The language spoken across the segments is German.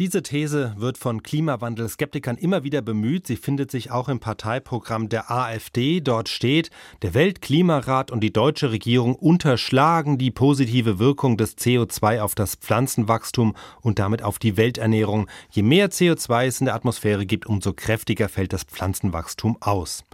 Diese These wird von Klimawandelskeptikern immer wieder bemüht. Sie findet sich auch im Parteiprogramm der AfD. Dort steht, der Weltklimarat und die deutsche Regierung unterschlagen die positive Wirkung des CO2 auf das Pflanzenwachstum und damit auf die Welternährung. Je mehr CO2 es in der Atmosphäre gibt, umso kräftiger fällt das Pflanzenwachstum aus.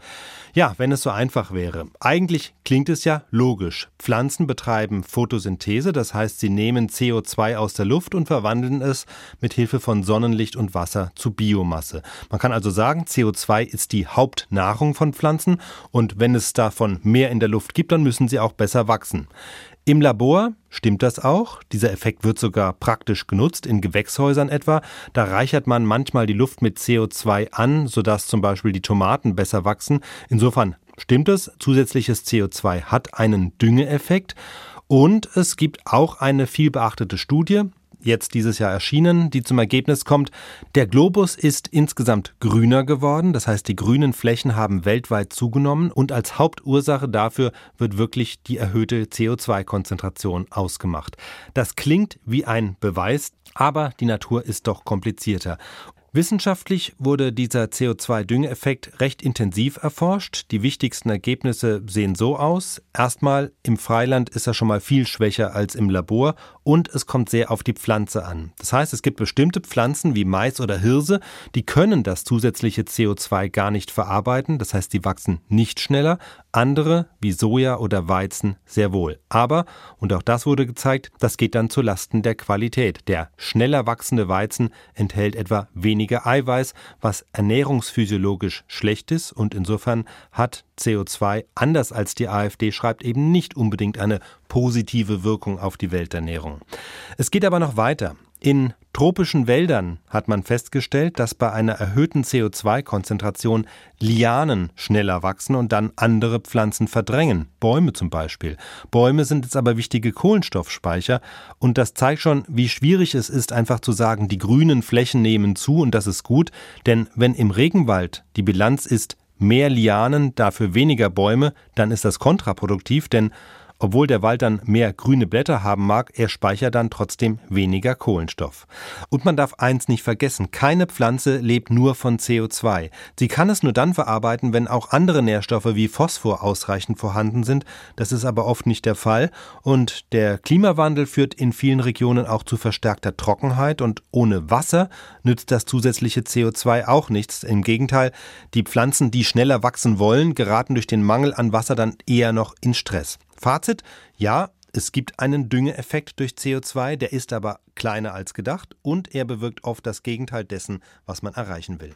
Ja, wenn es so einfach wäre. Eigentlich klingt es ja logisch. Pflanzen betreiben Photosynthese, das heißt, sie nehmen CO2 aus der Luft und verwandeln es mit Hilfe von Sonnenlicht und Wasser zu Biomasse. Man kann also sagen, CO2 ist die Hauptnahrung von Pflanzen und wenn es davon mehr in der Luft gibt, dann müssen sie auch besser wachsen. Im Labor stimmt das auch. Dieser Effekt wird sogar praktisch genutzt, in Gewächshäusern etwa. Da reichert man manchmal die Luft mit CO2 an, sodass zum Beispiel die Tomaten besser wachsen. Insofern stimmt es, zusätzliches CO2 hat einen Düngeeffekt. Und es gibt auch eine viel beachtete Studie, jetzt dieses Jahr erschienen, die zum Ergebnis kommt, der Globus ist insgesamt grüner geworden, das heißt die grünen Flächen haben weltweit zugenommen und als Hauptursache dafür wird wirklich die erhöhte CO2-Konzentration ausgemacht. Das klingt wie ein Beweis, aber die Natur ist doch komplizierter. Wissenschaftlich wurde dieser CO2-Düngeeffekt recht intensiv erforscht. Die wichtigsten Ergebnisse sehen so aus. Erstmal, im Freiland ist er schon mal viel schwächer als im Labor und es kommt sehr auf die Pflanze an. Das heißt, es gibt bestimmte Pflanzen wie Mais oder Hirse, die können das zusätzliche CO2 gar nicht verarbeiten. Das heißt, die wachsen nicht schneller. Andere, wie Soja oder Weizen, sehr wohl. Aber, und auch das wurde gezeigt, das geht dann zu Lasten der Qualität. Der schneller wachsende Weizen enthält etwa weniger weniger Eiweiß, was ernährungsphysiologisch schlecht ist und insofern hat CO2, anders als die AfD schreibt, eben nicht unbedingt eine positive Wirkung auf die Welternährung. Es geht aber noch weiter. In tropischen Wäldern hat man festgestellt, dass bei einer erhöhten CO2-Konzentration Lianen schneller wachsen und dann andere Pflanzen verdrängen, Bäume zum Beispiel. Bäume sind jetzt aber wichtige Kohlenstoffspeicher und das zeigt schon, wie schwierig es ist, einfach zu sagen, die grünen Flächen nehmen zu und das ist gut, denn wenn im Regenwald die Bilanz ist, mehr Lianen, dafür weniger Bäume, dann ist das kontraproduktiv, denn obwohl der Wald dann mehr grüne Blätter haben mag, er speichert dann trotzdem weniger Kohlenstoff. Und man darf eins nicht vergessen, keine Pflanze lebt nur von CO2. Sie kann es nur dann verarbeiten, wenn auch andere Nährstoffe wie Phosphor ausreichend vorhanden sind. Das ist aber oft nicht der Fall. Und der Klimawandel führt in vielen Regionen auch zu verstärkter Trockenheit und ohne Wasser nützt das zusätzliche CO2 auch nichts. Im Gegenteil, die Pflanzen, die schneller wachsen wollen, geraten durch den Mangel an Wasser dann eher noch in Stress. Fazit, ja, es gibt einen Düngeeffekt durch CO2, der ist aber kleiner als gedacht und er bewirkt oft das Gegenteil dessen, was man erreichen will.